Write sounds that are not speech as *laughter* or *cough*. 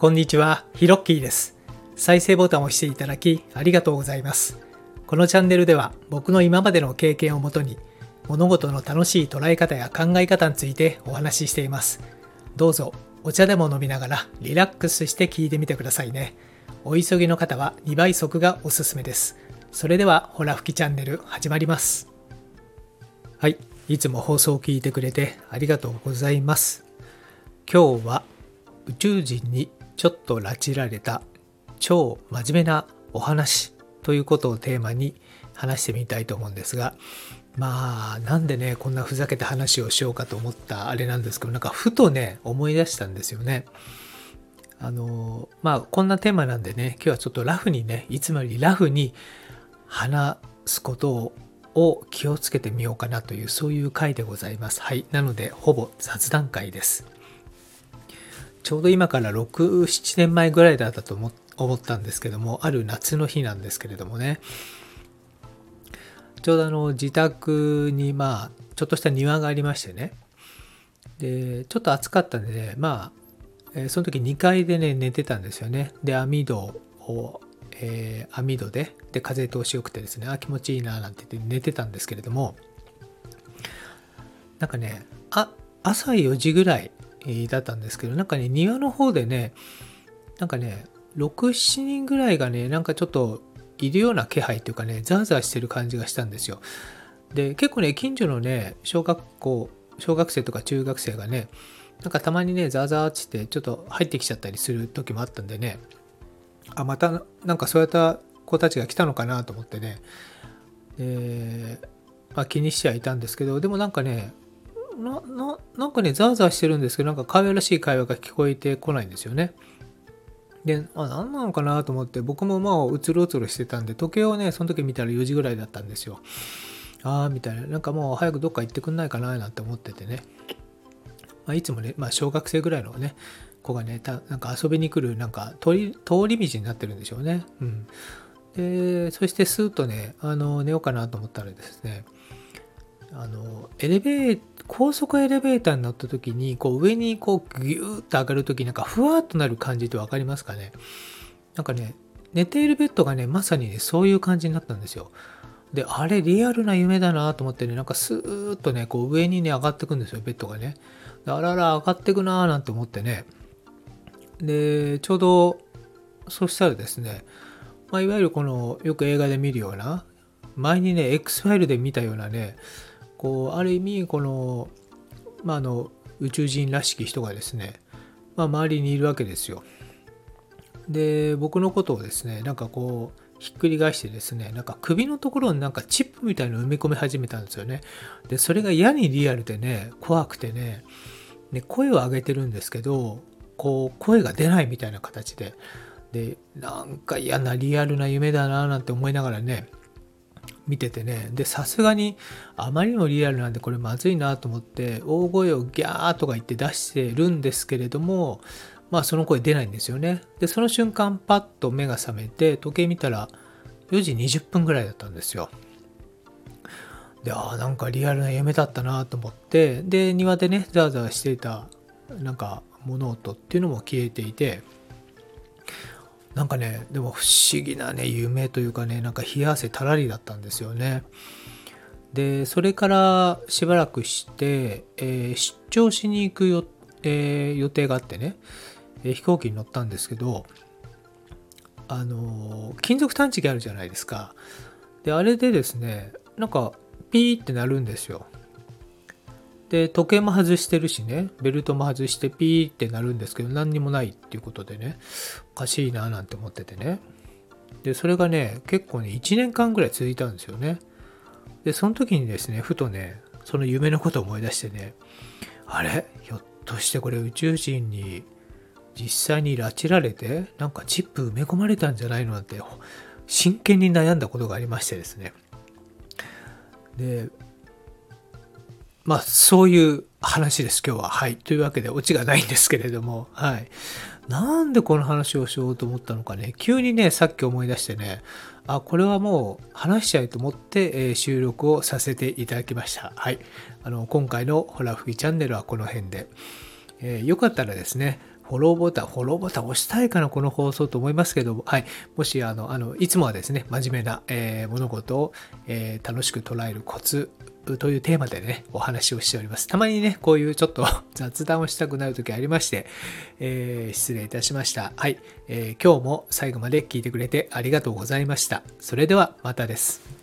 こんにちは、ヒロッキーです。再生ボタンを押していただきありがとうございます。このチャンネルでは僕の今までの経験をもとに物事の楽しい捉え方や考え方についてお話ししています。どうぞお茶でも飲みながらリラックスして聞いてみてくださいね。お急ぎの方は2倍速がおすすめです。それではほら吹きチャンネル始まります。はい、いつも放送を聞いてくれてありがとうございます。今日は宇宙人にちょっと拉致られた超真面目なお話ということをテーマに話してみたいと思うんですがまあなんでねこんなふざけた話をしようかと思ったあれなんですけどなんかふとね思い出したんですよね。あのまあこんなテーマなんでね今日はちょっとラフにねいつもよりラフに話すことを気をつけてみようかなというそういう回でございます。はい。なのでほぼ雑談会です。ちょうど今から6、7年前ぐらいだったと思ったんですけども、ある夏の日なんですけれどもね、ちょうどあの自宅にまあ、ちょっとした庭がありましてね、で、ちょっと暑かったんでね、まあ、その時2階でね、寝てたんですよね。で、網戸を、えー網戸で、で、風通しよくてですね、あ、気持ちいいななんて言って寝てたんですけれども、なんかね、あ、朝4時ぐらいだったんですけど、なんかね、庭の方でね、なんかね、6、7人ぐらいがね、なんかちょっといるような気配っていうかね、ザーザーしてる感じがしたんですよ。で、結構ね、近所のね、小学校、小学生とか中学生がね、なんかたまにね、ザーザーってってちょっと入ってきちゃったりする時もあったんでね、あ、またなんかそういった子たちが来たのかなと思ってね、で、まあ、気にしてはいたんですけど、でもなんかね、な、な、なんかね、ザーザーしてるんですけど、なんか可愛らしい会話が聞こえてこないんですよね。で、あ、何なのかなと思って、僕もまあ、うつろうつろしてたんで、時計をね、その時見たら4時ぐらいだったんですよ。ああ、みたいな。なんかもう早くどっか行ってくんないかな、なんて思っててね。まあ、いつもね、まあ、小学生ぐらいのね、子がね、たなんか遊びに来る、なんか通り、通り道になってるんでしょうね。うん。で、そしてスーッとね、あの、寝ようかなと思ったらですね、あのエレベー高速エレベーターに乗った時にこう上にこうギューッと上がる時なんかふわっとなる感じって分かりますかね？なんかね寝ているベッドがねまさにねそういう感じになったんですよ。であれリアルな夢だなと思ってねなんかスーッとねこう上にね上がってくんですよベッドがね。あらら上がってくなーなんて思ってね。でちょうどそしたらですね、まあ、いわゆるこのよく映画で見るような前にね X ファイルで見たようなねこうある意味この,、まあ、の宇宙人らしき人がですね、まあ、周りにいるわけですよ。で僕のことをですねなんかこうひっくり返してですねなんか首のところになんかチップみたいの埋め込み始めたんですよね。でそれが嫌にリアルでね怖くてねで声を上げてるんですけどこう声が出ないみたいな形ででなんか嫌なリアルな夢だななんて思いながらね見ててね。でさすがにあまりにもリアルなんでこれまずいなと思って大声をギャーとか言って出してるんですけれどもまあその声出ないんですよね。でその瞬間パッと目が覚めて時計見たら4時20分ぐらいだったんですよ。でああなんかリアルな夢だったなと思ってで庭でねザーザーしていたなんか物音っていうのも消えていてなんかね、でも不思議なね、夢というかね、なんか冷や汗たらりだったんですよね。で、それからしばらくして、えー出張しに行くよ、えー予定があってね、えー飛行機に乗ったんですけど、あの金属探知機あるじゃないですか。で、あれでですね、なんかピーってなるんですよ。で、時計も外してるしね、ベルトも外してピーってなるんですけど、何にもないっていうことでね、おかしいななんて思っててね。で、それがね、結構ね、1年間ぐらい続いたんですよね。で、その時にですね、ふとね、その夢のことを思い出してね、あれ？ひょっとしてこれ宇宙人に実際に拉致られて、なんかチップ埋め込まれたんじゃないのなんて、真剣に悩んだことがありましてですね。で、まあ、そういう話です、今日は。はい。というわけで、オチがないんですけれども、はい。なんでこの話をしようと思ったのかね、急にね、さっき思い出してね、あ、これはもう話しちゃいと思って、えー収録をさせていただきました。はい。あの、今回のホラ吹きチャンネルはこの辺で。えーよかったらですね、フォローボタン、フォローボタン押したいかな、この放送と思いますけども、はい。もし、あの、あの、いつもはですね、真面目な、えー、物事を、えー、楽しく捉えるコツというテーマでね、お話をしております。たまにね、こういうちょっと *laughs* 雑談をしたくなる時ありまして、えー、失礼いたしました。はい、えー、今日も最後まで聞いてくれてありがとうございました。それではまたです。